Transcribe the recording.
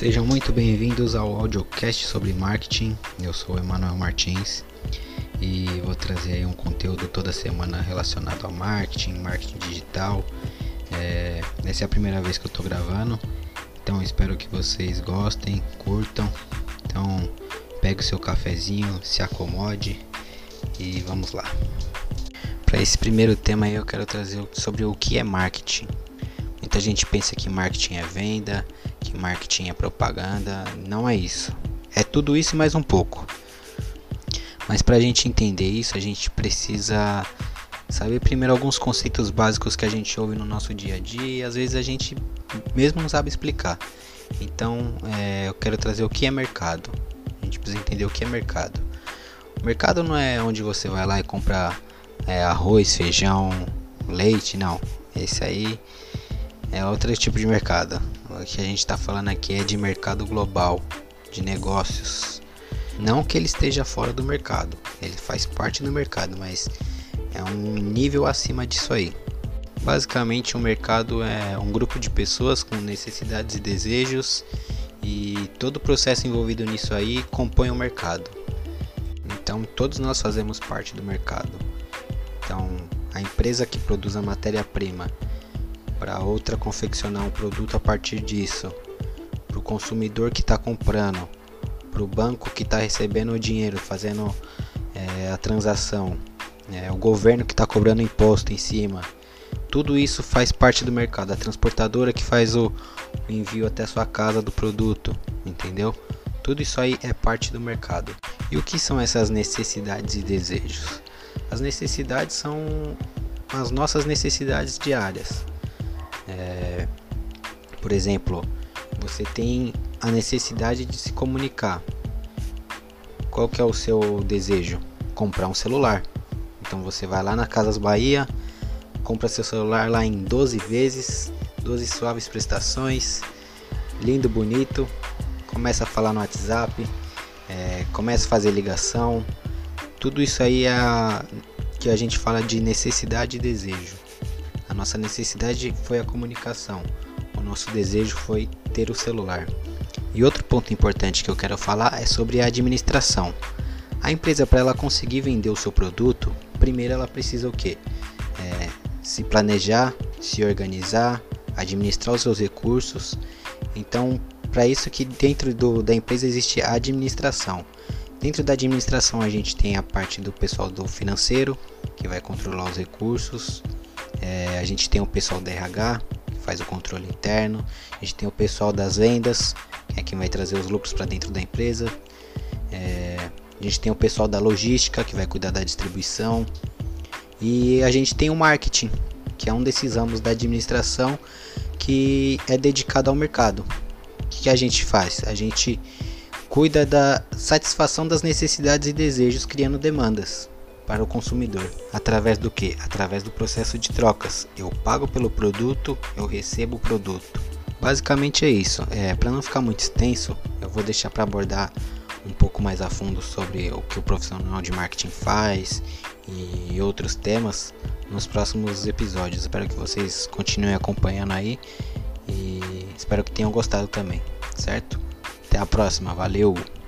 Sejam muito bem-vindos ao audiocast sobre marketing. Eu sou Emanuel Martins e vou trazer um conteúdo toda semana relacionado ao marketing, marketing digital. É, essa é a primeira vez que eu estou gravando, então espero que vocês gostem, curtam. Então pegue o seu cafezinho, se acomode e vamos lá. Para esse primeiro tema aí eu quero trazer sobre o que é marketing. Muita gente pensa que marketing é venda, que marketing é propaganda. Não é isso. É tudo isso e mais um pouco. Mas para a gente entender isso, a gente precisa saber primeiro alguns conceitos básicos que a gente ouve no nosso dia a dia e às vezes a gente mesmo não sabe explicar. Então é, eu quero trazer o que é mercado. A gente precisa entender o que é mercado. O mercado não é onde você vai lá e compra é, arroz, feijão, leite, não. Esse aí é outro tipo de mercado. O que a gente está falando aqui é de mercado global, de negócios. Não que ele esteja fora do mercado, ele faz parte do mercado, mas é um nível acima disso aí. Basicamente, um mercado é um grupo de pessoas com necessidades e desejos, e todo o processo envolvido nisso aí compõe o mercado. Então, todos nós fazemos parte do mercado. Então, a empresa que produz a matéria-prima para outra confeccionar um produto a partir disso, para o consumidor que está comprando, para o banco que está recebendo o dinheiro, fazendo é, a transação, é, o governo que está cobrando imposto em cima. Tudo isso faz parte do mercado. A transportadora que faz o, o envio até sua casa do produto, entendeu? Tudo isso aí é parte do mercado. E o que são essas necessidades e desejos? As necessidades são as nossas necessidades diárias. É, por exemplo, você tem a necessidade de se comunicar. Qual que é o seu desejo? Comprar um celular. Então você vai lá na Casas Bahia, compra seu celular lá em 12 vezes, 12 suaves prestações, lindo, bonito, começa a falar no WhatsApp, é, começa a fazer ligação. Tudo isso aí é que a gente fala de necessidade e desejo. Nossa necessidade foi a comunicação. O nosso desejo foi ter o celular. E outro ponto importante que eu quero falar é sobre a administração. A empresa para ela conseguir vender o seu produto, primeiro ela precisa o que? É, se planejar, se organizar, administrar os seus recursos. Então, para isso que dentro do, da empresa existe a administração. Dentro da administração a gente tem a parte do pessoal do financeiro, que vai controlar os recursos, é, a gente tem o pessoal da RH, que faz o controle interno. A gente tem o pessoal das vendas, que é quem vai trazer os lucros para dentro da empresa. É, a gente tem o pessoal da logística, que vai cuidar da distribuição. E a gente tem o marketing, que é um desses ramos da administração que é dedicado ao mercado. O que, que a gente faz? A gente cuida da satisfação das necessidades e desejos, criando demandas para o consumidor. Através do que? Através do processo de trocas. Eu pago pelo produto, eu recebo o produto. Basicamente é isso. É, para não ficar muito extenso, eu vou deixar para abordar um pouco mais a fundo sobre o que o profissional de marketing faz e outros temas nos próximos episódios. Espero que vocês continuem acompanhando aí e espero que tenham gostado também, certo? Até a próxima, valeu!